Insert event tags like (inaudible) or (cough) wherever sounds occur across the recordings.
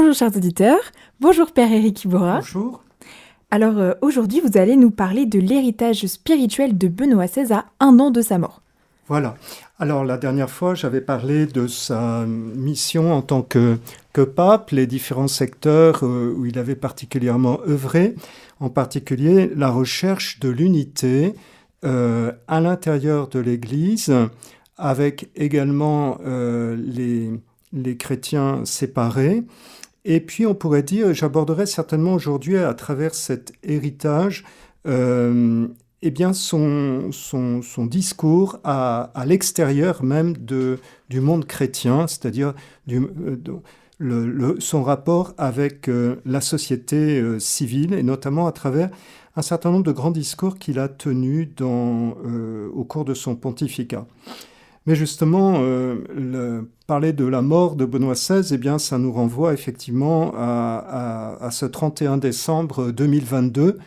Bonjour chers auditeurs, bonjour Père Éric Iborra. Bonjour. Alors euh, aujourd'hui vous allez nous parler de l'héritage spirituel de Benoît XVI à un an de sa mort. Voilà. Alors la dernière fois j'avais parlé de sa mission en tant que, que pape, les différents secteurs euh, où il avait particulièrement œuvré, en particulier la recherche de l'unité euh, à l'intérieur de l'Église, avec également les, les chrétiens séparés. Et puis on pourrait dire, j'aborderai certainement aujourd'hui à travers cet héritage, euh, eh bien son, discours à, l'extérieur même de, du monde chrétien, c'est-à-dire euh, son rapport avec euh, la société civile, et notamment à travers un certain nombre de grands discours qu'il a tenus au cours de son pontificat. Mais justement, euh, le, parler de la mort de Benoît XVI, eh bien, ça nous renvoie effectivement à, ce 31 décembre 2022.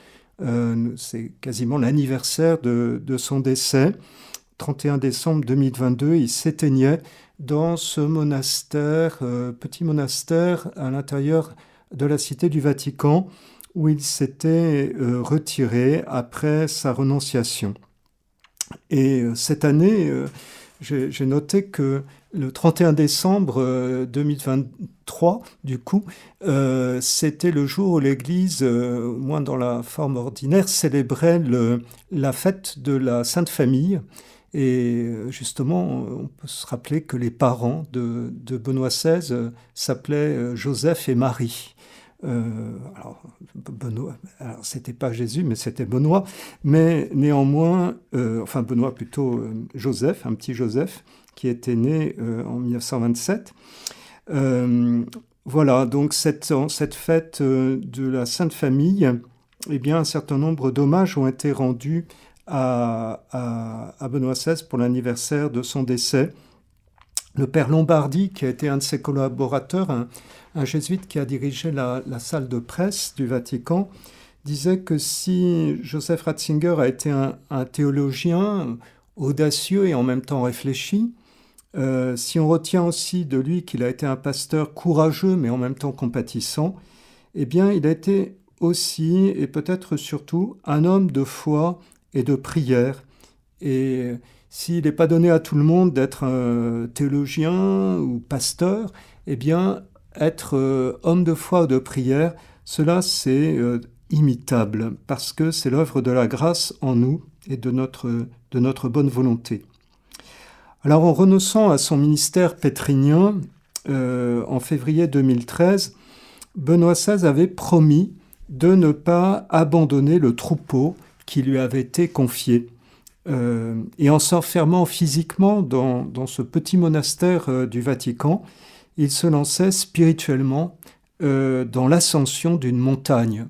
Euh, C'est quasiment l'anniversaire de, son décès. 31 décembre 2022, il s'éteignait dans ce monastère, euh, petit monastère à l'intérieur de la cité du Vatican, où il s'était retiré après sa renonciation. Et cette année, j'ai noté que le 31 décembre 2023, du coup, euh, c'était le jour où l'Église, euh, moins dans la forme ordinaire, célébrait la fête de la Sainte Famille. Et justement, on peut se rappeler que les parents de, de Benoît XVI s'appelaient Joseph et Marie. Euh, alors, Benoît, alors c'était pas Jésus, mais c'était Benoît, mais néanmoins, euh, enfin Benoît plutôt euh, Joseph, un petit Joseph, qui était né en 1927. Euh, voilà, donc cette, cette fête de la Sainte Famille, eh bien, un certain nombre d'hommages ont été rendus à, à Benoît XVI pour l'anniversaire de son décès. Le père Lombardi, qui a été un de ses collaborateurs, un, jésuite qui a dirigé la, salle de presse du Vatican, disait que si Joseph Ratzinger a été un, un théologien audacieux et en même temps réfléchi, euh, si on retient aussi de lui qu'il a été un pasteur courageux mais en même temps compatissant, eh bien il a été aussi et peut-être surtout un homme de foi et de prière. Et s'il n'est pas donné à tout le monde d'être un théologien ou pasteur, eh bien être euh, homme de foi ou de prière, cela c'est euh, imitable parce que c'est l'œuvre de la grâce en nous et de notre, de notre bonne volonté. Alors en renonçant à son ministère pétrinien euh, en février 2013, Benoît XVI avait promis de ne pas abandonner le troupeau qui lui avait été confié. Euh, et en s'enfermant physiquement dans, ce petit monastère euh, du Vatican, il se lançait spirituellement euh, dans l'ascension d'une montagne.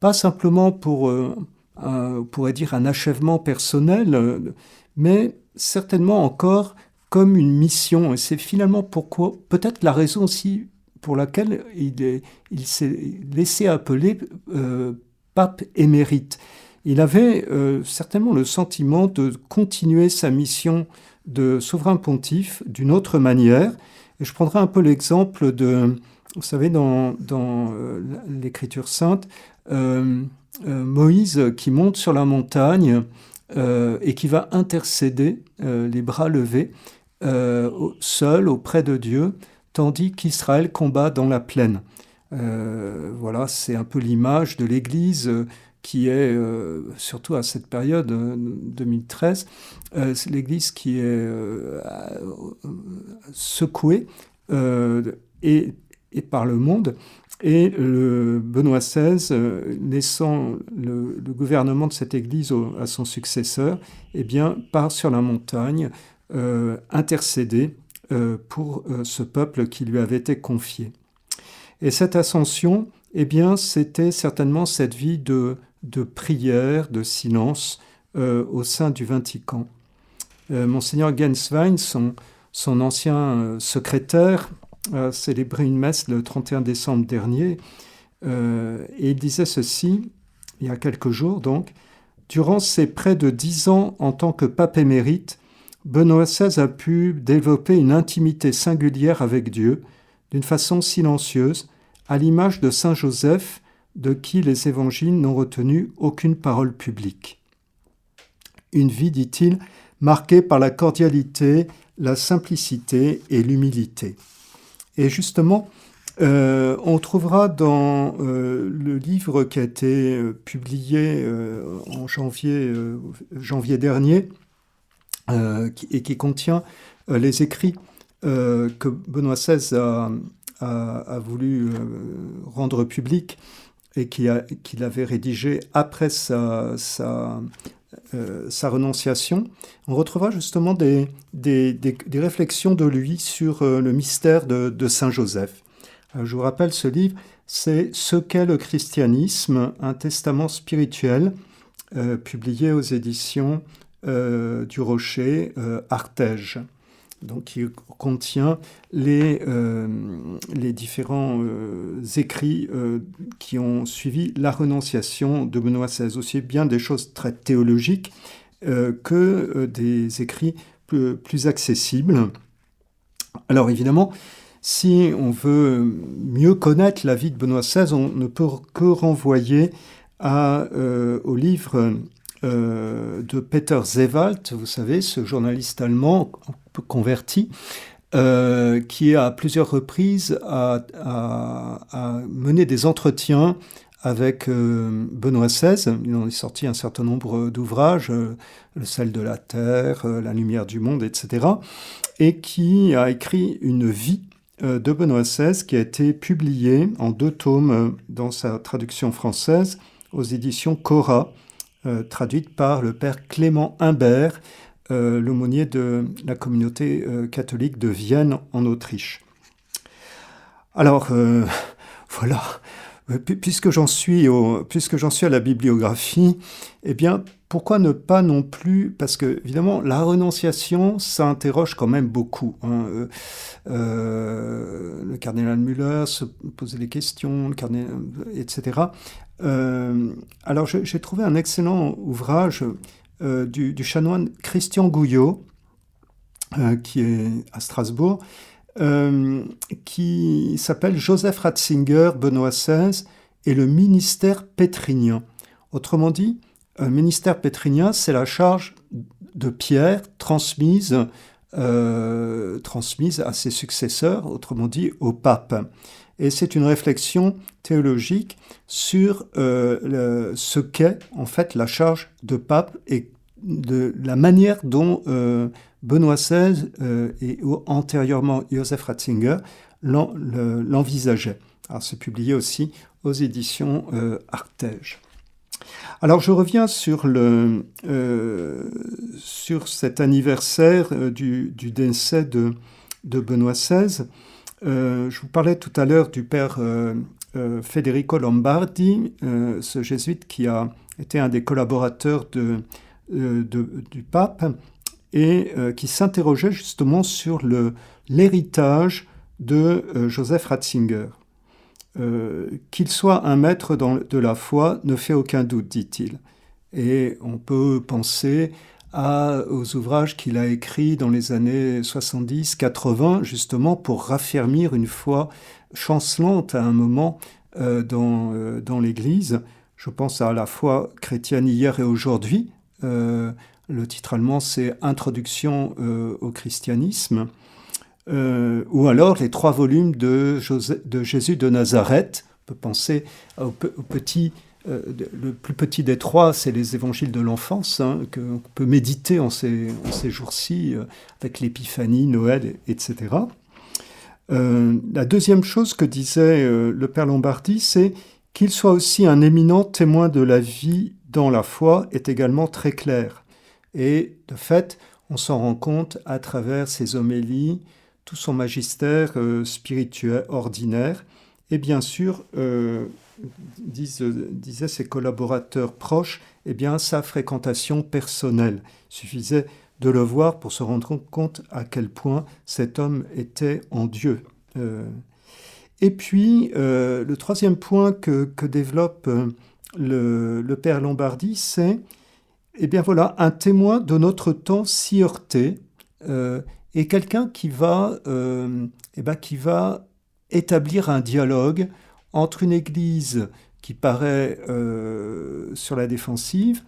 Pas simplement pour, un, on pourrait dire, un achèvement personnel, mais certainement encore comme une mission. Et c'est finalement pourquoi, peut-être la raison aussi pour laquelle il, il s'est laissé appeler pape émérite. Il avait euh, certainement le sentiment de continuer sa mission de souverain pontife d'une autre manière. Je prendrai un peu l'exemple de, vous savez, dans, dans euh, l'Écriture sainte, euh, Moïse qui monte sur la montagne et qui va intercéder les bras levés, seul auprès de Dieu, tandis qu'Israël combat dans la plaine. Voilà, c'est un peu l'image de l'Église qui est, euh, surtout à cette période, euh, 2013, euh, l'Église qui est euh, secouée euh, et, et, par le monde. Et le Benoît XVI, laissant le, gouvernement de cette Église à son successeur, eh bien, part sur la montagne intercéder pour ce peuple qui lui avait été confié. Et cette ascension, eh bien, c'était certainement cette vie de, de prière, de silence euh, au sein du Vatican. Euh, Monseigneur Genswein, son, son ancien euh, secrétaire, a célébré une messe le 31 décembre dernier et il disait ceci, il y a quelques jours donc, Durant ses près de dix ans en tant que pape émérite, Benoît XVI a pu développer une intimité singulière avec Dieu d'une façon silencieuse, à l'image de Saint Joseph, de qui les évangiles n'ont retenu aucune parole publique. Une vie, dit-il, marquée par la cordialité, la simplicité et l'humilité. Et justement, euh, on trouvera dans euh, le livre qui a été euh, publié en janvier, janvier dernier et qui contient les écrits que Benoît XVI a, voulu rendre publics et qu'il avait rédigé après sa, sa, renonciation, on retrouvera justement des, réflexions de lui sur le mystère de Saint Joseph. Euh, je vous rappelle ce livre, c'est Ce qu'est le christianisme, un testament spirituel, euh, publié aux éditions euh, du Rocher Artege. Donc, il contient les, les différents écrits qui ont suivi la renonciation de Benoît XVI, aussi bien des choses très théologiques que des écrits plus, accessibles. Alors, évidemment, si on veut mieux connaître la vie de Benoît XVI, on ne peut que renvoyer euh, au livre euh, de Peter Zewald, vous savez, ce journaliste allemand converti, euh, qui à plusieurs reprises a, mené des entretiens avec Benoît XVI. Il en est sorti un certain nombre d'ouvrages, Le sel de la terre, La lumière du monde, etc. Et qui a écrit une vie euh, de Benoît XVI qui a été publié en deux tomes euh, dans sa traduction française aux éditions Cora, euh, traduite par le père Clément Imbert, l'aumônier de la communauté catholique de Vienne en Autriche. Alors, (laughs) voilà, puisque j'en suis, suis à la bibliographie, eh bien, pourquoi ne pas non plus, parce que évidemment la renonciation, ça interroge quand même beaucoup. Hein. Euh, euh, le cardinal Müller se posait des questions, etc. Euh, alors j'ai trouvé un excellent ouvrage du, du, chanoine Christian Gouillot, qui est à Strasbourg, qui s'appelle Joseph Ratzinger, Benoît XVI et le ministère pétrinien. Autrement dit, un ministère pétrinien, c'est la charge de Pierre euh, transmise à ses successeurs, autrement dit au pape. Et c'est une réflexion théologique sur euh, ce qu'est en fait la charge de pape et de la manière dont euh, Benoît XVI et antérieurement Joseph Ratzinger l'envisageaient. C'est publié aussi aux éditions Artege. Alors je reviens sur, le, euh, sur cet anniversaire euh, du, décès de, de, Benoît XVI. Euh, je vous parlais tout à l'heure du père Federico Lombardi, ce jésuite qui a été un des collaborateurs du pape et qui s'interrogeait justement sur l'héritage de Joseph Ratzinger. Euh, qu'il soit un maître de la foi ne fait aucun doute, dit-il. Et on peut penser aux ouvrages qu'il a écrits dans les années 70-80, justement pour raffermir une foi chancelante à un moment euh, euh, dans, l'Église. Je pense à la foi chrétienne hier et aujourd'hui. le titre allemand, c'est Introduction au christianisme. Euh, ou alors les trois volumes de, Jésus de Nazareth. On peut penser au, petit, euh, le plus petit des trois, c'est les évangiles de l'enfance, hein, qu'on peut méditer en ces, jours-ci euh, avec l'épiphanie, Noël, etc. la deuxième chose que disait le Père Lombardi, c'est qu'il soit aussi un éminent témoin de la vie dans la foi est également très clair. Et de fait, on s'en rend compte à travers ses homélies, tout son magistère euh, spirituel ordinaire, et bien sûr, euh, disaient ses collaborateurs proches, eh bien, sa fréquentation personnelle. Il suffisait de le voir pour se rendre compte à quel point cet homme était en Dieu. Euh, et puis, le troisième point que, développe le, père Lombardi, c'est, eh bien voilà, un témoin de notre temps si heurté, et quelqu'un qui euh, eh ben, qui va établir un dialogue entre une Église qui paraît sur la défensive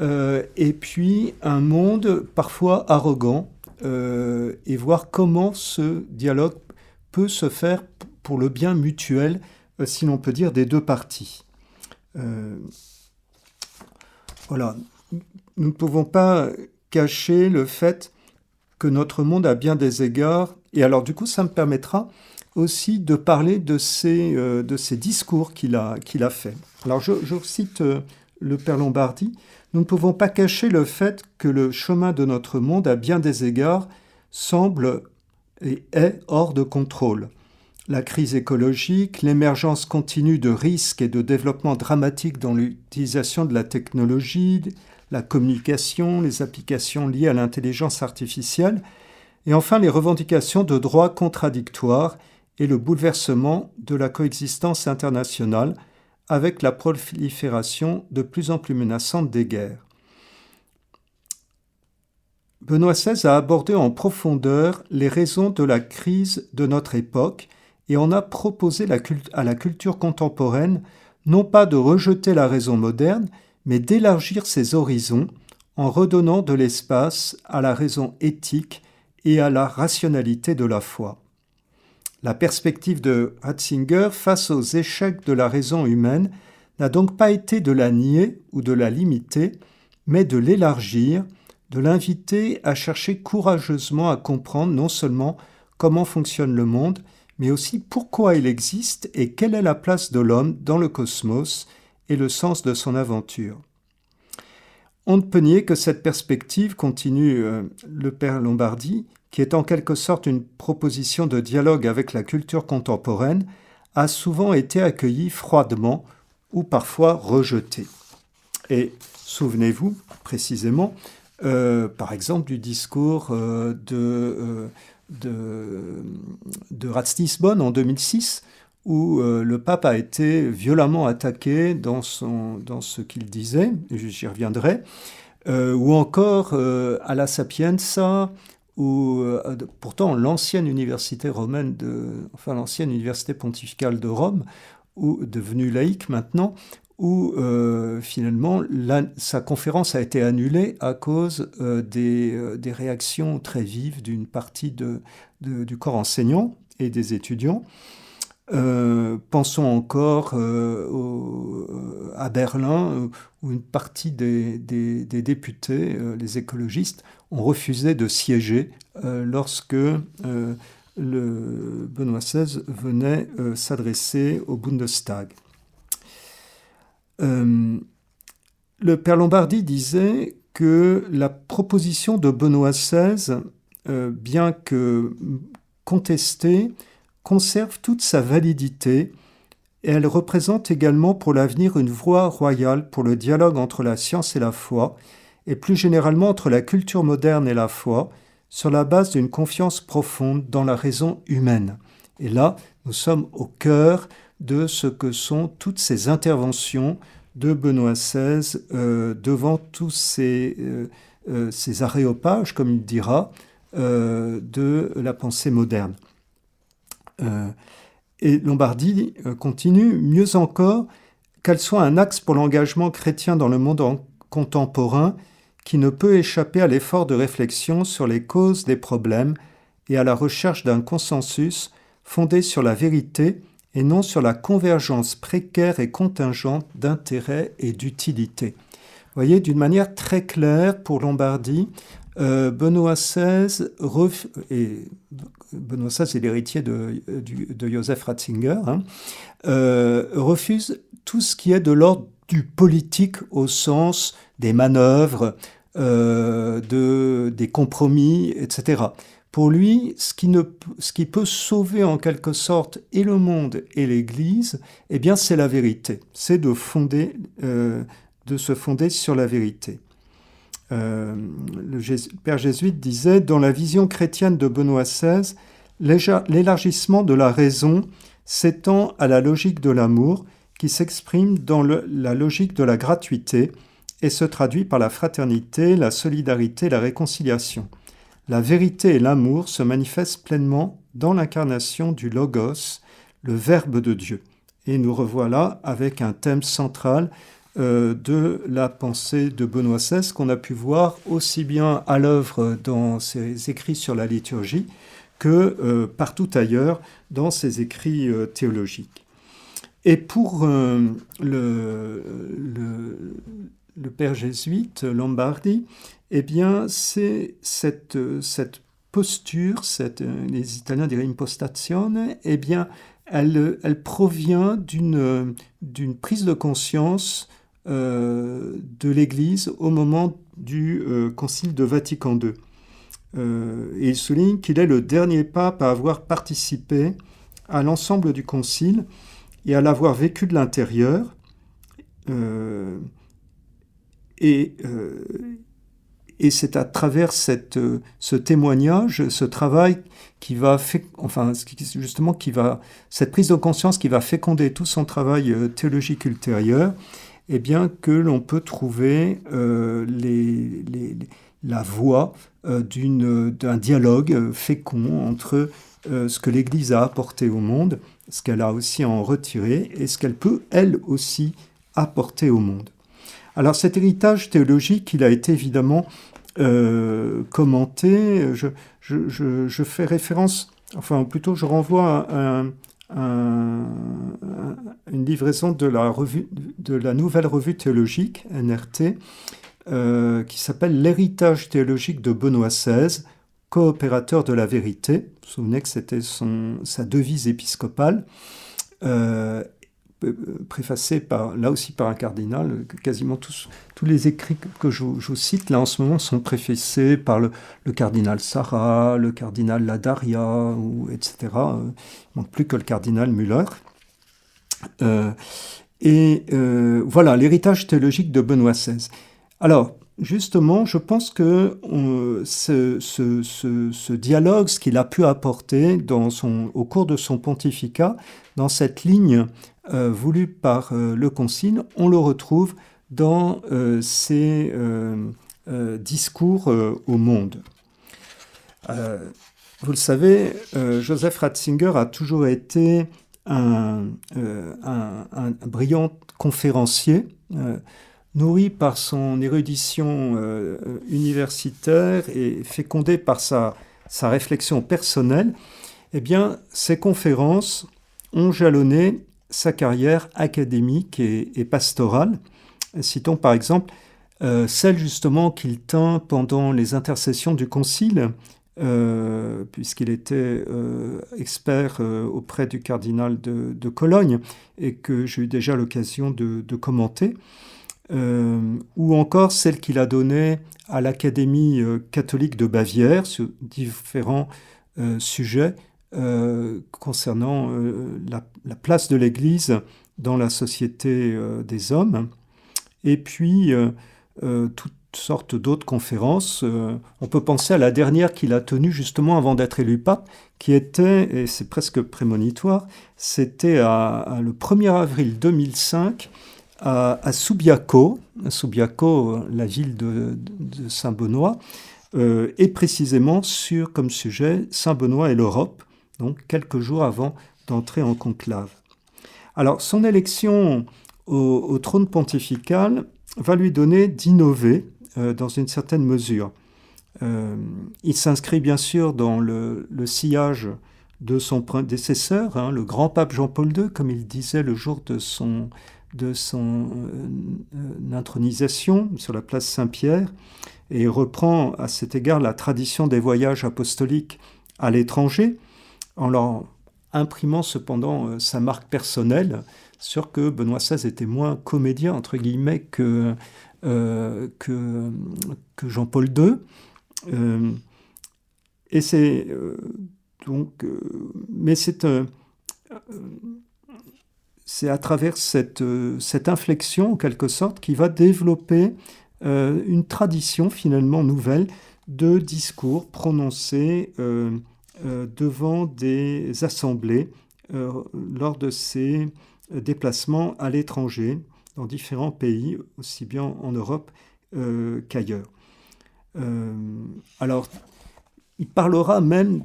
et puis un monde parfois arrogant et voir comment ce dialogue peut se faire pour le bien mutuel, si l'on peut dire, des deux parties. voilà, nous ne pouvons pas cacher le fait que notre monde a bien des égards. Et alors du coup, ça me permettra aussi de parler de ces, euh, de ces discours qu'il a, qu'il a fait. Alors je, cite euh, le Père Lombardi. Nous ne pouvons pas cacher le fait que le chemin de notre monde, à bien des égards, semble et est hors de contrôle. La crise écologique, l'émergence continue de risques et de développement dramatique dans l'utilisation de la technologie, la communication, les applications liées à l'intelligence artificielle, et enfin les revendications de droits contradictoires et le bouleversement de la coexistence internationale avec la prolifération de plus en plus menaçante des guerres. Benoît XVI a abordé en profondeur les raisons de la crise de notre époque et en a proposé à la culture contemporaine non pas de rejeter la raison moderne, mais d'élargir ses horizons en redonnant de l'espace à la raison éthique et à la rationalité de la foi. La perspective de Ratzinger face aux échecs de la raison humaine n'a donc pas été de la nier ou de la limiter, mais de l'élargir, de l'inviter à chercher courageusement à comprendre non seulement comment fonctionne le monde, mais aussi pourquoi il existe et quelle est la place de l'homme dans le cosmos et le sens de son aventure. On ne peut nier que cette perspective, continue euh, le père Lombardi, qui est en quelque sorte une proposition de dialogue avec la culture contemporaine, a souvent été accueillie froidement ou parfois rejetée. Et souvenez-vous précisément, euh, par exemple, du discours euh, de, de, de Ratsnisbonne en 2006, où euh, le pape a été violemment attaqué dans, son, dans ce qu'il disait, j'y reviendrai, euh, ou encore euh, à la Sapienza, où pourtant l'ancienne université romaine, enfin l'ancienne université pontificale de Rome, devenue laïque maintenant, où finalement sa conférence a été annulée à cause des, des, réactions très vives d'une partie du corps enseignant et des étudiants. Euh, pensons encore euh, euh, à Berlin, où une partie des, députés, les écologistes, ont refusé de siéger lorsque le Benoît XVI venait s'adresser au Bundestag. le père Lombardi disait que la proposition de Benoît XVI, bien que contestée, conserve toute sa validité et elle représente également pour l'avenir une voie royale pour le dialogue entre la science et la foi, et plus généralement entre la culture moderne et la foi, sur la base d'une confiance profonde dans la raison humaine. Et là, nous sommes au cœur de ce que sont toutes ces interventions de Benoît XVI euh, devant tous ces, euh, euh, ces aréopages, comme il dira, de la pensée moderne. Et Lombardi continue, mieux encore, qu'elle soit un axe pour l'engagement chrétien dans le monde contemporain qui ne peut échapper à l'effort de réflexion sur les causes des problèmes et à la recherche d'un consensus fondé sur la vérité et non sur la convergence précaire et contingente d'intérêts et d'utilité. voyez, d'une manière très claire pour Lombardi, euh, Benoît XVI et Benoît XVI est l'héritier de, de, Joseph Ratzinger, hein, euh, refuse tout ce qui est de l'ordre du politique au sens des manœuvres, euh, de, des compromis, etc. Pour lui, ce qui, ne, ce qui peut sauver en quelque sorte et le monde et l'Église, eh bien, c'est la vérité. C'est de fonder, euh, de se fonder sur la vérité. Euh, le père jésuite disait, dans la vision chrétienne de Benoît XVI, l'élargissement de la raison s'étend à la logique de l'amour qui s'exprime dans la logique de la gratuité et se traduit par la fraternité, la solidarité, la réconciliation. La vérité et l'amour se manifestent pleinement dans l'incarnation du Logos, le Verbe de Dieu. Et nous revoilà avec un thème central euh, de la pensée de Benoît XVI qu'on a pu voir aussi bien à l'œuvre dans ses écrits sur la liturgie que euh, partout ailleurs dans ses écrits euh, théologiques. Et pour le, le, père jésuite Lombardi, eh bien, c'est cette, cette posture, les Italiens diraient impostazione, eh bien, elle, elle provient d'une prise de conscience euh, de l'Église au moment du euh, Concile de Vatican II. Euh, et il souligne qu'il est le dernier pape à avoir participé à l'ensemble du Concile et à l'avoir vécu de l'intérieur. et, et c'est à travers cette, ce témoignage, ce travail qui va, enfin, justement, qui va, cette prise de conscience qui va féconder tout son travail théologique ultérieur eh bien que l'on peut trouver euh, la voie euh, d'un dialogue fécond entre euh, ce que l'Église a apporté au monde, ce qu'elle a aussi en retiré et ce qu'elle peut, elle aussi, apporter au monde. Alors cet héritage théologique, il a été évidemment commenté. Je, fais référence, enfin plutôt je renvoie à un, une livraison de la, revue, de la nouvelle revue théologique, NRT, euh, qui s'appelle L'héritage théologique de Benoît XVI, coopérateur de la vérité. Vous vous souvenez que c'était sa devise épiscopale. Euh, euh, préfacé par, là aussi par un cardinal. Quasiment tous, tous les écrits que je, vous cite là en ce moment sont préfacés par le, cardinal Sarah, le cardinal Ladaria, ou, etc. Il manque plus que le cardinal Müller. Euh, et voilà l'héritage théologique de Benoît XVI. Alors, justement, je pense que ce, ce, dialogue, ce qu'il a pu apporter au cours de son pontificat, dans cette ligne euh, voulu par euh, le Concile, on le retrouve dans euh, ses discours au monde. vous le savez, Joseph Ratzinger a toujours été un, brillant conférencier, nourri par son érudition universitaire et fécondé par sa, réflexion personnelle. Eh ses conférences ont jalonné sa carrière académique et, pastorale. Citons par exemple euh, celle justement qu'il tint pendant les intercessions du Concile, euh, puisqu'il était euh, expert auprès du cardinal de, Cologne et que j'ai eu déjà l'occasion de, commenter, ou encore celle qu'il a donnée à l'Académie catholique de Bavière sur différents sujets euh, concernant euh, la, place de l'Église dans la société euh, des hommes, et puis toutes sortes d'autres conférences. on peut penser à la dernière qu'il a tenue justement avant d'être élu pape, qui était, et c'est presque prémonitoire, c'était le 1er avril 2005 à, Subiaco, la ville de, Saint-Benoît, et précisément sur comme sujet Saint-Benoît et l'Europe, donc quelques jours avant d'entrer en conclave. Alors son élection au, trône pontifical va lui donner d'innover euh, dans une certaine mesure. Euh, il s'inscrit bien sûr dans le, sillage de son prédécesseur, hein, le grand pape Jean-Paul II, comme il disait le jour de son, de son euh, intronisation sur la place Saint-Pierre, et reprend à cet égard la tradition des voyages apostoliques à l'étranger, en leur imprimant cependant euh, sa marque personnelle, sur que Benoît XVI était moins comédien, entre guillemets, que, euh, que, Jean-Paul II. Euh, et c'est donc, mais c'est c'est à travers cette, cette inflexion, en quelque sorte, qui va développer une tradition finalement nouvelle de discours prononcés euh, devant des assemblées euh, lors de ses déplacements à l'étranger, dans différents pays, aussi bien en Europe euh, qu'ailleurs. alors, il parlera même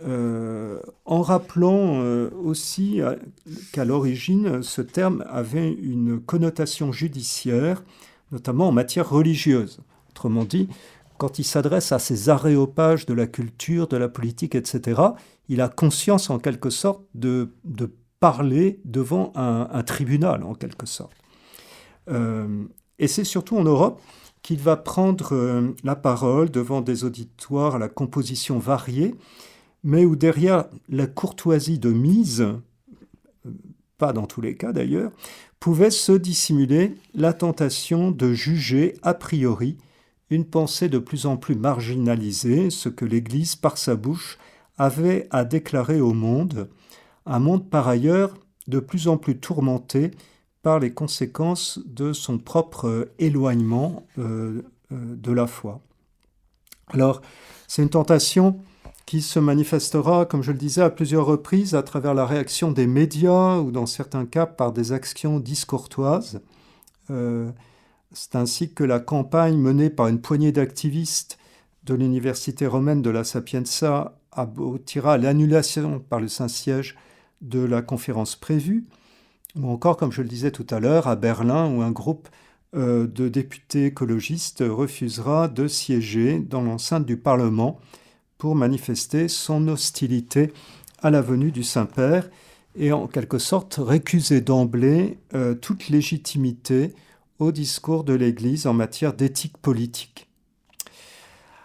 d'aréopage en rappelant aussi qu'à l'origine, ce terme avait une connotation judiciaire, notamment en matière religieuse. Autrement dit, quand il s'adresse à ces aréopages de la culture, de la politique, etc., il a conscience en quelque sorte de, parler devant un, tribunal, en quelque sorte. Euh, et c'est surtout en Europe qu'il va prendre euh, la parole devant des auditoires à la composition variée, mais où derrière la courtoisie de mise, pas dans tous les cas d'ailleurs, pouvait se dissimuler la tentation de juger a priori une pensée de plus en plus marginalisée, ce que l'Église, par sa bouche, avait à déclarer au monde, un monde par ailleurs de plus en plus tourmenté par les conséquences de son propre éloignement euh, euh, de la foi. Alors, c'est une tentation qui se manifestera, comme je le disais, à plusieurs reprises à travers la réaction des médias ou dans certains cas par des actions discourtoises. Euh, c'est ainsi que la campagne menée par une poignée d'activistes de l'université romaine de la Sapienza aboutira à l'annulation par le Saint-Siège de la conférence prévue, ou encore, comme je le disais tout à l'heure, à Berlin, où un groupe euh, de députés écologistes refusera de siéger dans l'enceinte du Parlement pour manifester son hostilité à la venue du Saint-Père et en quelque sorte récuser d'emblée euh, toute légitimité au discours de l'Église en matière d'éthique politique.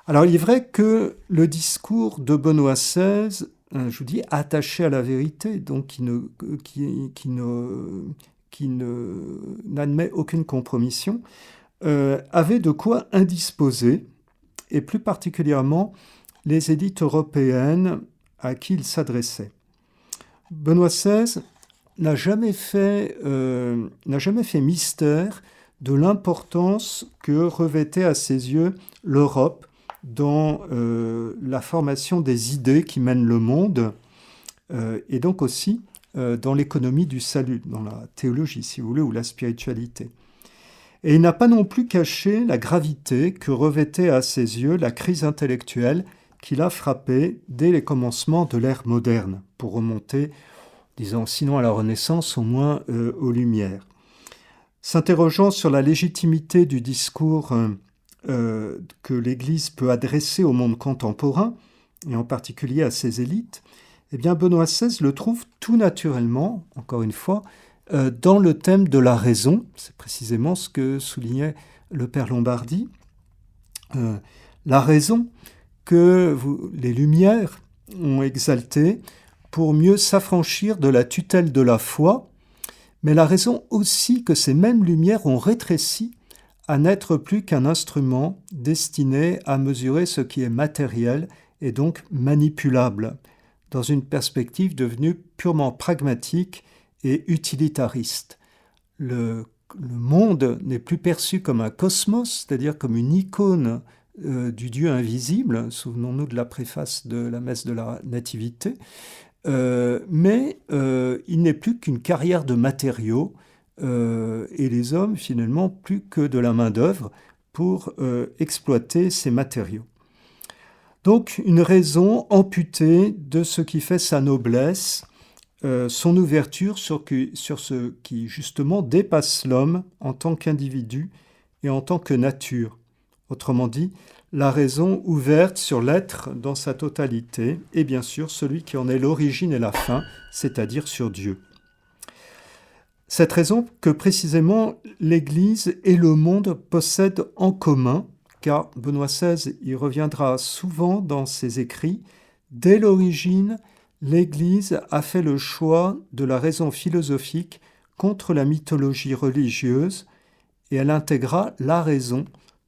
Alors il est vrai que le discours de Benoît XVI, euh, je vous dis, attaché à la vérité, donc qui ne, qui, n'admet aucune compromission, euh, avait de quoi indisposer, et plus particulièrement les élites européennes à qui il s'adressait. Benoît XVI n'a jamais fait, euh, n'a jamais fait mystère de l'importance que revêtait à ses yeux l'Europe dans euh, la formation des idées qui mènent le monde, euh, et donc aussi dans l'économie du salut, dans la théologie, si vous voulez, ou la spiritualité. Et il n'a pas non plus caché la gravité que revêtait à ses yeux la crise intellectuelle qu'il a frappée dès les commencements de l'ère moderne, pour remonter, disons, sinon à la Renaissance, au moins aux Lumières. S'interrogeant sur la légitimité du discours euh, euh, que l'Église peut adresser au monde contemporain, et en particulier à ses élites, eh bien Benoît XVI le trouve tout naturellement, encore une fois, euh, dans le thème de la raison. C'est précisément ce que soulignait le Père Lombardi. la raison que les Lumières ont exaltée pour mieux s'affranchir de la tutelle de la foi mais la raison aussi que ces mêmes lumières ont rétréci à n'être plus qu'un instrument destiné à mesurer ce qui est matériel et donc manipulable, dans une perspective devenue purement pragmatique et utilitariste. Le, monde n'est plus perçu comme un cosmos, c'est-à-dire comme une icône euh, du Dieu invisible, souvenons-nous de la préface de la messe de la Nativité, euh, mais euh, il n'est plus qu'une carrière de matériaux et les hommes finalement plus que de la main-d'œuvre pour exploiter ces matériaux. Donc une raison amputée de ce qui fait sa noblesse, son ouverture sur ce qui justement dépasse l'homme en tant qu'individu et en tant que nature. Autrement dit, la raison ouverte sur l'être dans sa totalité, et bien sûr celui qui en est l'origine et la fin, c'est-à-dire sur Dieu. Cette raison que précisément l'Église et le monde possèdent en commun, car Benoît XVI y reviendra souvent dans ses écrits, dès l'origine, l'Église a fait le choix de la raison philosophique contre la mythologie religieuse, et elle intégra la raison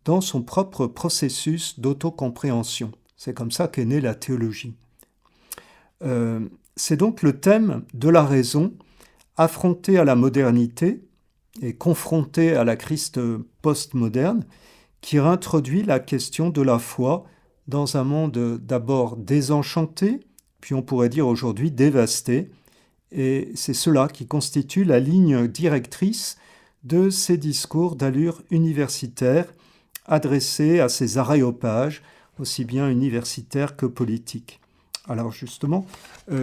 dans son propre processus d'autocompréhension. C'est comme ça qu'est née la théologie. Euh, c'est donc le thème de la raison affronté à la modernité et confronté à la Christ postmoderne qui réintroduit la question de la foi dans un monde d'abord désenchanté, puis on pourrait dire aujourd'hui dévasté, et c'est cela qui constitue la ligne directrice de ces discours d'allure universitaire adressé à ces aréopages, aussi bien universitaires que politiques. Alors justement,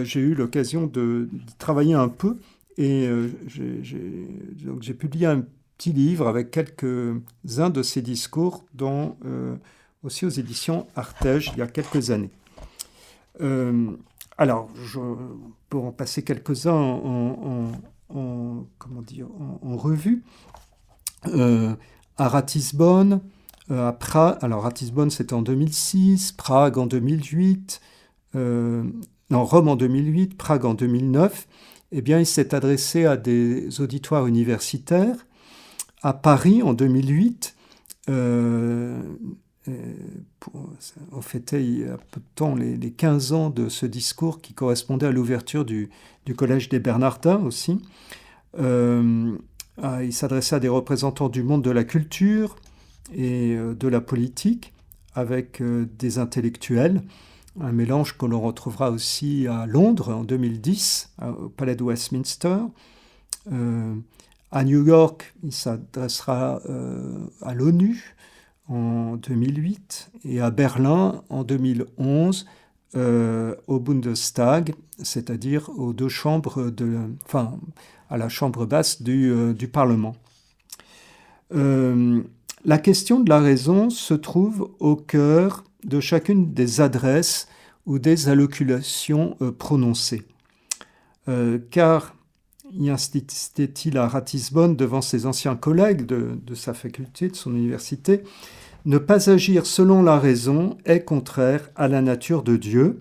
j'ai eu l'occasion de, travailler un peu et j'ai publié un petit livre avec quelques-uns de ses discours dans, aussi aux éditions Artege il y a quelques années. alors, pour en passer quelques-uns en, en, revue, à Ratisbonne, euh, à Prague, alors Ratisbonne c'était en 2006, Prague en 2008, euh, Rome en 2008, Prague en 2009, eh bien il s'est adressé à des auditoires universitaires. À Paris en 2008, euh, on fêtait il y a peu de temps les, 15 ans de ce discours qui correspondait à l'ouverture du, Collège des Bernardins aussi. Ah, il s'adressait à des représentants du monde de la culture, et euh, de la politique avec euh, des intellectuels, un mélange que l'on retrouvera aussi à Londres en 2010, au Palais de Westminster. Euh, à New York, il s'adressera à l'ONU en 2008 et à Berlin en 2011 au Bundestag, c'est-à-dire aux deux chambres de, enfin, à la chambre basse du, du Parlement. La question de la raison se trouve au cœur de chacune des adresses ou des alloculations euh, prononcées. Euh, car, y insistait-il à Ratisbonne devant ses anciens collègues de, sa faculté, de son université, ne pas agir selon la raison est contraire à la nature de Dieu,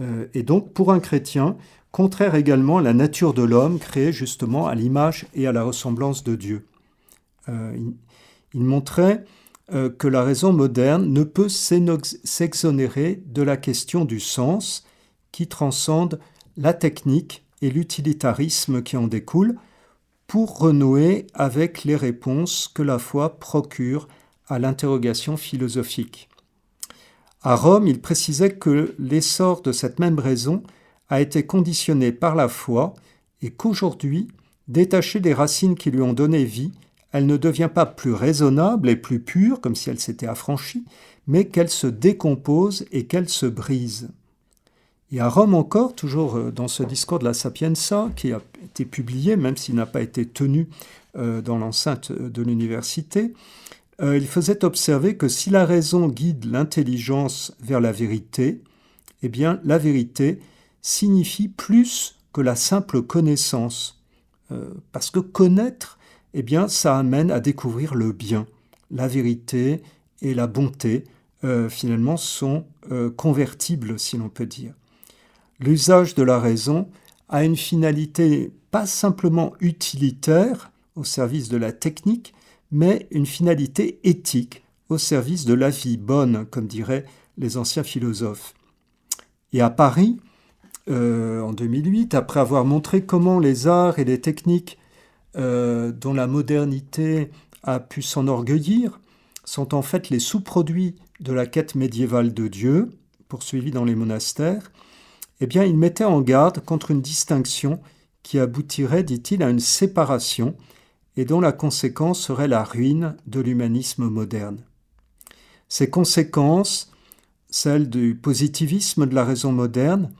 euh, et donc pour un chrétien, contraire également à la nature de l'homme créé justement à l'image et à la ressemblance de Dieu. Il montrait euh, que la raison moderne ne peut s'exonérer de la question du sens qui transcende la technique et l'utilitarisme qui en découlent pour renouer avec les réponses que la foi procure à l'interrogation philosophique. À Rome, il précisait que l'essor de cette même raison a été conditionné par la foi et qu'aujourd'hui, détaché des racines qui lui ont donné vie, elle ne devient pas plus raisonnable et plus pure, comme si elle s'était affranchie, mais qu'elle se décompose et qu'elle se brise. Et à Rome encore, toujours euh, dans ce discours de la Sapienza, qui a été publié, même s'il n'a pas été tenu euh, dans l'enceinte de l'université, euh, il faisait observer que si la raison guide l'intelligence vers la vérité, eh bien la vérité signifie plus que la simple connaissance. parce que connaître, eh bien, ça amène à découvrir le bien. La vérité et la bonté, euh, finalement, sont euh, convertibles, si l'on peut dire. L'usage de la raison a une finalité pas simplement utilitaire au service de la technique, mais une finalité éthique au service de la vie bonne, comme diraient les anciens philosophes. Et à Paris, euh, en 2008, après avoir montré comment les arts et les techniques euh, dont la modernité a pu s'enorgueillir sont en fait les sous-produits de la quête médiévale de Dieu, poursuivie dans les monastères, eh bien, il mettait en garde contre une distinction qui aboutirait, dit-il, à une séparation et dont la conséquence serait la ruine de l'humanisme moderne. Ces conséquences, celles du positivisme de la raison moderne,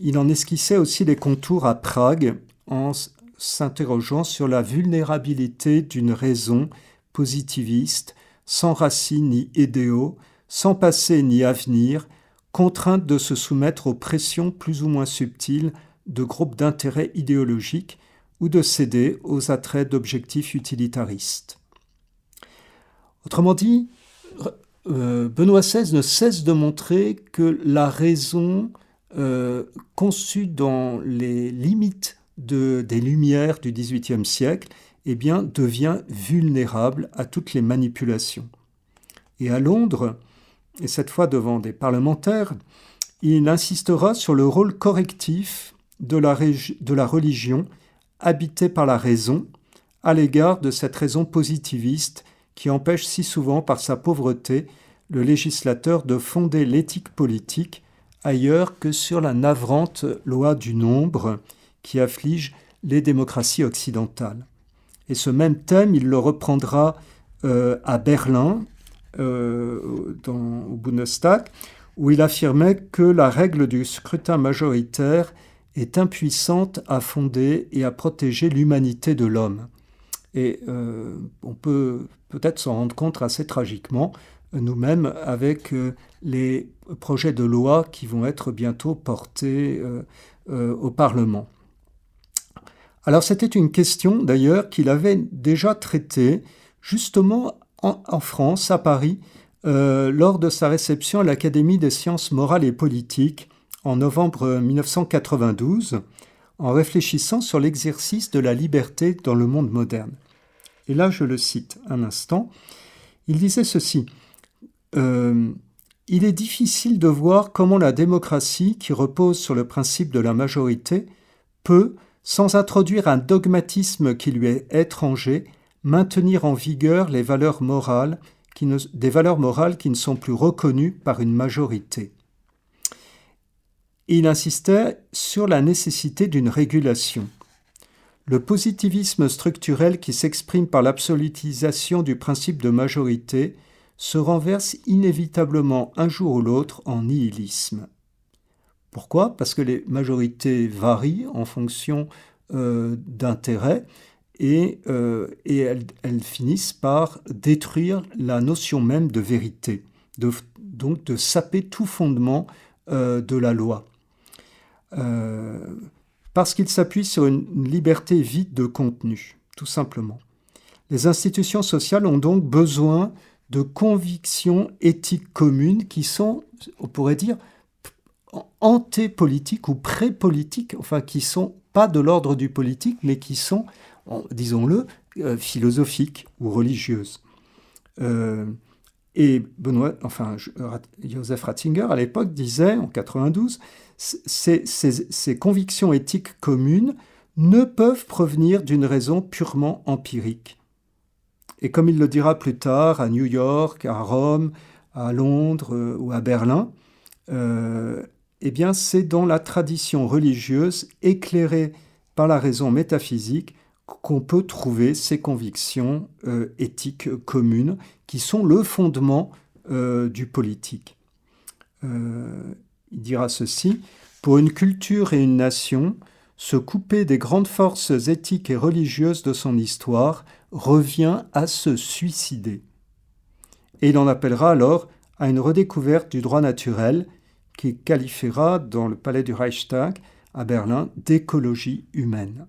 il en esquissait aussi les contours à Prague en s'interrogeant sur la vulnérabilité d'une raison positiviste, sans racines ni idéaux, sans passé ni avenir, contrainte de se soumettre aux pressions plus ou moins subtiles de groupes d'intérêts idéologiques ou de céder aux attraits d'objectifs utilitaristes. Autrement dit, euh, Benoît XVI ne cesse de montrer que la raison euh, conçue dans les limites des Lumières du XVIIIe siècle eh bien, devient vulnérable à toutes les manipulations. Et à Londres, et cette fois devant des parlementaires, il insistera sur le rôle correctif de la, de la religion habitée par la raison à l'égard de cette raison positiviste qui empêche si souvent par sa pauvreté le législateur de fonder l'éthique politique ailleurs que sur la navrante loi du nombre qui afflige les démocraties occidentales. Et ce même thème, il le reprendra euh, à Berlin, euh, au Bundestag, où il affirmait que la règle du scrutin majoritaire est impuissante à fonder et à protéger l'humanité de l'homme. Et euh, on peut peut-être s'en rendre compte assez tragiquement nous-mêmes avec les projets de loi qui vont être bientôt portés au Parlement. Alors c'était une question d'ailleurs qu'il avait déjà traitée justement en, France, à Paris, lors de sa réception à l'Académie des sciences morales et politiques en novembre 1992 en réfléchissant sur l'exercice de la liberté dans le monde moderne. Et là, je le cite un instant. Il disait ceci. Euh, il est difficile de voir comment la démocratie, qui repose sur le principe de la majorité, peut, sans introduire un dogmatisme qui lui est étranger, maintenir en vigueur les valeurs morales des valeurs morales qui ne sont plus reconnues par une majorité il insistait sur la nécessité d'une régulation. Le positivisme structurel qui s'exprime par l'absolutisation du principe de majorité se renverse inévitablement un jour ou l'autre en nihilisme. Pourquoi? Parce que les majorités varient en fonction euh, d'intérêts et, euh, elles, finissent par détruire la notion même de vérité, donc de saper tout fondement euh, de la loi. Parce qu'il s'appuie sur une, liberté vide de contenu, tout simplement. Les institutions sociales ont donc besoin de convictions éthiques communes qui sont, on pourrait dire, antépolitiques ou pré-politiques, enfin qui sont pas de l'ordre du politique, mais qui sont, disons-le, euh, philosophiques ou religieuses. Euh, et Benoît, enfin, Joseph Ratzinger, à l'époque, disait, en 92, ces, convictions éthiques communes ne peuvent provenir d'une raison purement empirique. Et comme il le dira plus tard à New York, à Rome, à Londres euh, ou à Berlin, eh c'est dans la tradition religieuse éclairée par la raison métaphysique qu'on peut trouver ces convictions euh, éthiques communes qui sont le fondement du politique. Il dira ceci Pour une culture et une nation, se couper des grandes forces éthiques et religieuses de son histoire revient à se suicider. Et il en appellera alors à une redécouverte du droit naturel qui qualifiera dans le palais du Reichstag à Berlin d'écologie humaine.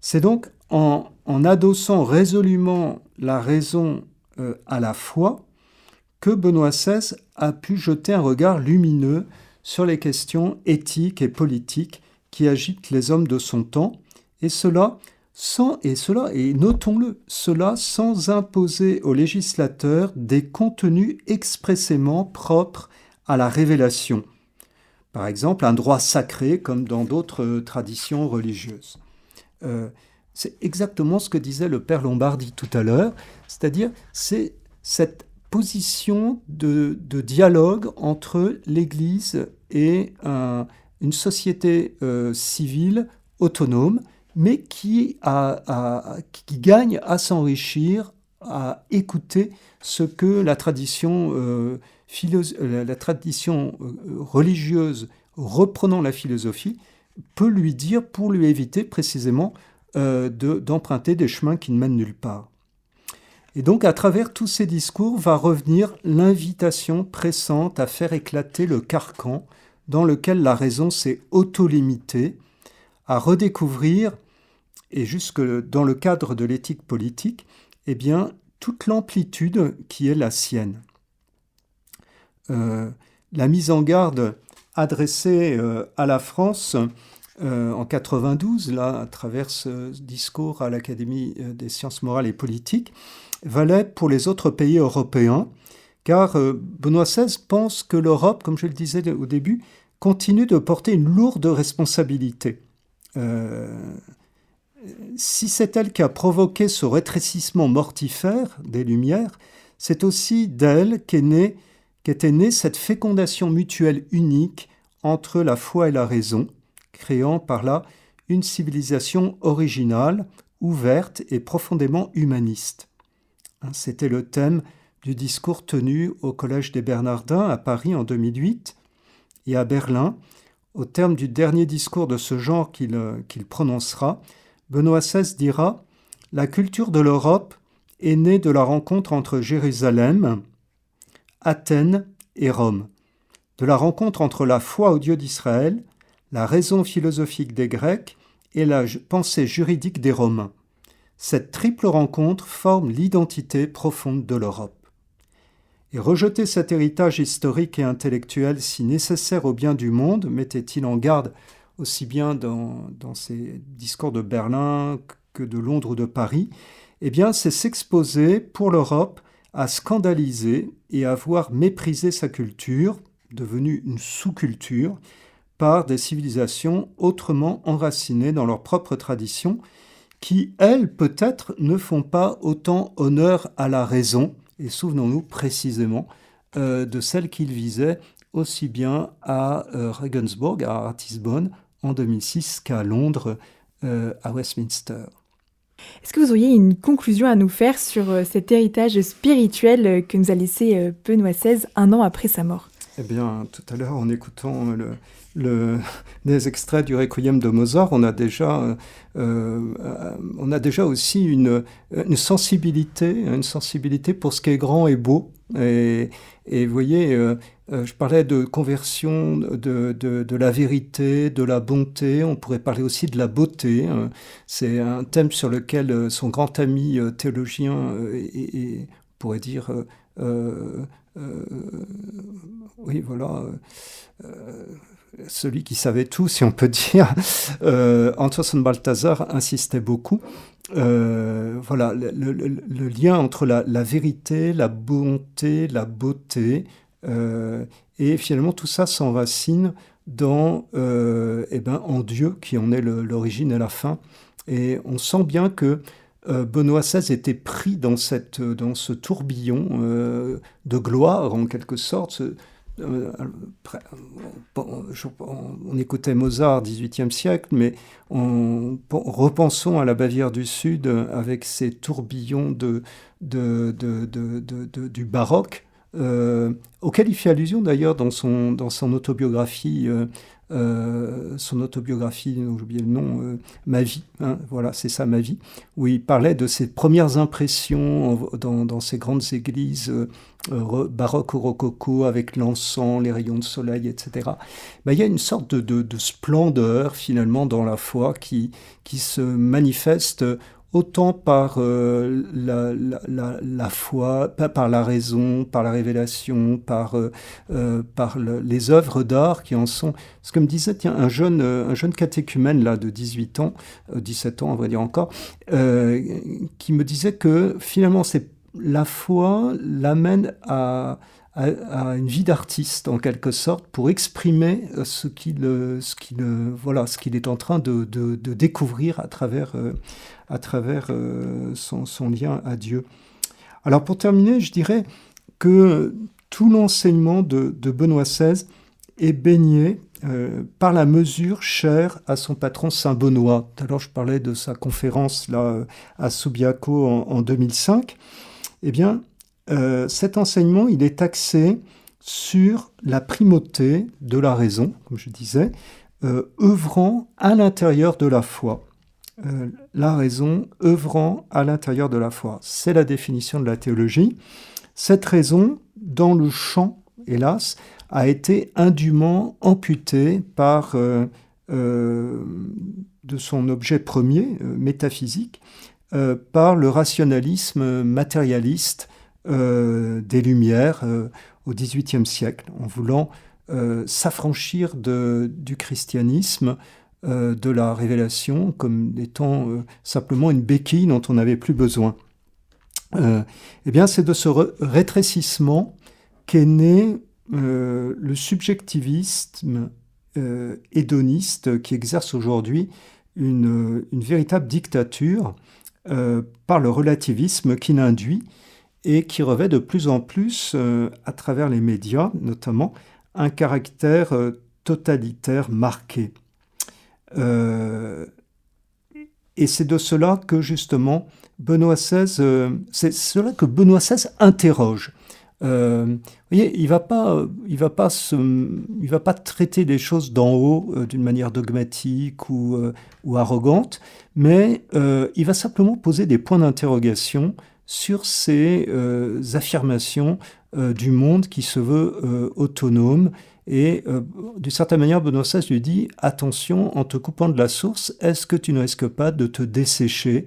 C'est donc en, adossant résolument la raison euh, à la foi que Benoît XVI a pu jeter un regard lumineux sur les questions éthiques et politiques qui agitent les hommes de son temps, et cela sans, et cela, et notons-le, cela sans imposer aux législateurs des contenus expressément propres à la révélation. Par exemple, un droit sacré comme dans d'autres traditions religieuses. Euh, c'est exactement ce que disait le père Lombardi tout à l'heure, c'est-à-dire c'est cette position de, dialogue entre l'Église et une société euh, civile autonome, mais qui, gagne à s'enrichir, à écouter ce que la tradition, euh, la tradition euh, religieuse reprenant la philosophie peut lui dire pour lui éviter précisément d'emprunter des chemins qui ne mènent nulle part. Et donc à travers tous ces discours va revenir l'invitation pressante à faire éclater le carcan dans lequel la raison s'est auto-limitée, à redécouvrir, et jusque dans le cadre de l'éthique politique, eh bien, toute l'amplitude qui est la sienne. Euh, la mise en garde adressée euh, à la France euh, en 92, là, à travers ce discours à l'Académie des sciences morales et politiques, valait pour les autres pays européens, car Benoît XVI pense que l'Europe, comme je le disais au début, continue de porter une lourde responsabilité. Si c'est elle qui a provoqué ce rétrécissement mortifère des Lumières, c'est aussi d'elle qu'est qu'était née cette fécondation mutuelle unique entre la foi et la raison, créant par là une civilisation originale, ouverte et profondément humaniste. Hein, c'était le thème du discours tenu au Collège des Bernardins à Paris en 2008 et à Berlin, au terme du dernier discours de ce genre qu'il prononcera, Benoît XVI dira La culture de l'Europe est née de la rencontre entre Jérusalem, Athènes et Rome, de la rencontre entre la foi au Dieu d'Israël, la raison philosophique des Grecs et la pensée juridique des Romains. Cette triple rencontre forme l'identité profonde de l'Europe. Et rejeter cet héritage historique et intellectuel si nécessaire au bien du monde, mettait-il en garde aussi bien dans, ses discours de Berlin que de Londres ou de Paris, eh bien, c'est s'exposer pour l'Europe à scandaliser et à voir mépriser sa culture, devenue une sous-culture, par des civilisations autrement enracinées dans leur propre tradition, qui, elles, peut-être, ne font pas autant honneur à la raison, et souvenons-nous précisément euh, de celle qu'il visait aussi bien à euh, Regensburg, à Ratisbonne, en 2006 qu'à Londres, euh, à Westminster. Est-ce que vous auriez une conclusion à nous faire sur euh, cet héritage spirituel euh, que nous a laissé Benoît XVI un an après sa mort? Eh bien, tout à l'heure, en écoutant le, le, (laughs) des extraits du Requiem de Mozart, on a déjà, on a déjà aussi une, sensibilité, une sensibilité pour ce qui est grand et beau. Et, vous voyez, euh, je parlais de conversion de, la vérité, de la bonté, on pourrait parler aussi de la beauté. Hein. C'est un thème sur lequel euh, son grand ami euh, théologien, et, on pourrait dire, oui, voilà, celui qui savait tout, si on peut dire, (laughs) Antoine Balthazar insistait beaucoup. voilà, le, lien entre la, vérité, la bonté, la beauté, euh, et finalement, tout ça s'enracine dans, euh, eh ben, en Dieu, qui en est l'origine et la fin. Et on sent bien que euh, Benoît XVI était pris dans, cette, dans ce tourbillon de gloire, en quelque sorte. on, écoutait Mozart, 18e siècle, mais en, repensons à la Bavière du Sud avec ces tourbillons de, de, de, du baroque euh, auquel il fait allusion d'ailleurs dans son, dans son autobiographie, euh, euh, son autobiographie, j'ai oublié le nom, Ma vie, hein, voilà, c'est ça, Ma vie, où il parlait de ses premières impressions dans, dans ces grandes églises baroques au rococo, avec l'encens, les rayons de soleil, etc. Ben, il y a une sorte de, de, de, splendeur finalement dans la foi qui, qui se manifeste autant par euh, la, foi, pas par la raison, par la révélation, par, euh, euh, par les œuvres d'art qui en sont. Ce que me disait un, jeune, un jeune catéchumène là, de 18 ans, 17 ans, on va dire encore, qui me disait que finalement, c'est la foi l'amène à, à, une vie d'artiste en quelque sorte pour exprimer ce qu'il ce qu'il voilà ce qu'il est en train de, de, découvrir à travers à travers euh, son, lien à Dieu. Alors pour terminer, je dirais que tout l'enseignement de, Benoît XVI est baigné euh, par la mesure chère à son patron Saint Benoît. Alors je parlais de sa conférence là à Subiaco en, 2005. Eh bien, euh, cet enseignement, il est axé sur la primauté de la raison, comme je disais, œuvrant à l'intérieur de la foi. Euh, la raison œuvrant à l'intérieur de la foi. C'est la définition de la théologie. Cette raison, dans le champ, hélas, a été indûment amputée par, euh, euh, de son objet premier, métaphysique, par le rationalisme matérialiste des Lumières au XVIIIe siècle, en voulant s'affranchir du christianisme euh, de la révélation comme étant euh, simplement une béquille dont on n'avait plus besoin. Euh, eh bien, c'est de ce rétrécissement qu'est né le subjectivisme hédoniste qui exerce aujourd'hui une, véritable dictature par le relativisme qu'il induit et qui revêt de plus en plus, à travers les médias notamment, un caractère totalitaire marqué. Euh, et c'est de cela que justement Benoît XVI, euh, c'est cela que Benoît XVI interroge. Euh, vous voyez, il va pas, il va pas se, il va pas traiter les choses d'en haut euh, d'une manière dogmatique euh, ou arrogante, mais il va simplement poser des points d'interrogation sur ces affirmations du monde qui se veut autonome. Et d'une certaine manière, Benoît XVI lui dit attention, en te coupant de la source, est-ce que tu ne risques pas de te dessécher?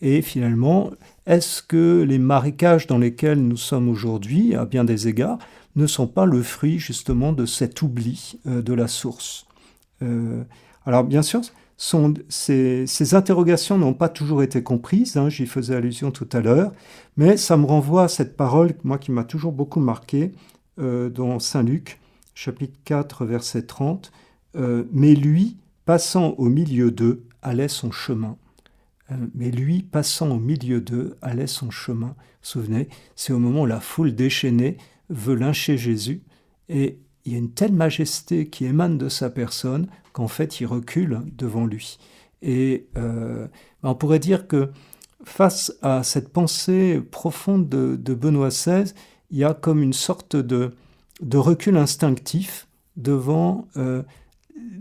Et finalement, est-ce que les marécages dans lesquels nous sommes aujourd'hui, à bien des égards, ne sont pas le fruit justement de cet oubli euh, de la source? Euh, Alors bien sûr, ces, interrogations n'ont pas toujours été comprises, hein, j'y faisais allusion tout à l'heure, mais ça me renvoie à cette parole, moi qui m'a toujours beaucoup marqué, euh, dans Saint Luc, chapitre 4, verset 30, Mais lui, passant au milieu d'eux, allait son chemin. Euh, mais lui, passant au milieu d'eux, allait son chemin. Souvenez, c'est au moment où la foule déchaînée veut lyncher Jésus, et il y a une telle majesté qui émane de sa personne qu'en fait il recule devant lui. Et euh, on pourrait dire que face à cette pensée profonde de, Benoît XVI, il y a comme une sorte de, recul instinctif devant euh,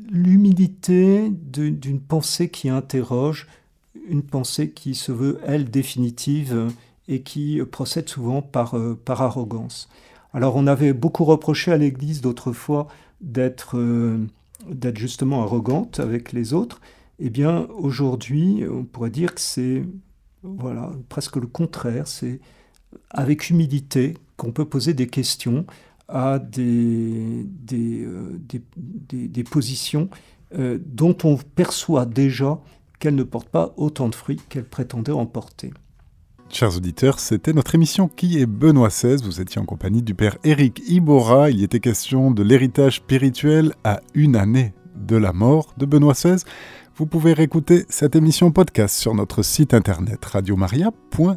l'humilité d'une pensée qui interroge, une pensée qui se veut, elle, définitive et qui procède souvent par, euh, par arrogance. Alors on avait beaucoup reproché à l'Église d'autrefois d'être euh, justement arrogante avec les autres. Eh bien aujourd'hui, on pourrait dire que c'est voilà, presque le contraire, c'est avec humilité qu'on peut poser des questions à des, des, euh, des, des, positions dont on perçoit déjà qu'elle ne porte pas autant de fruits qu'elle prétendait en porter. Chers auditeurs, c'était notre émission Qui est Benoît XVI Vous étiez en compagnie du père Éric Ibora. Il était question de l'héritage spirituel à une année de la mort de Benoît XVI. Vous pouvez réécouter cette émission podcast sur notre site internet radiomaria.fr.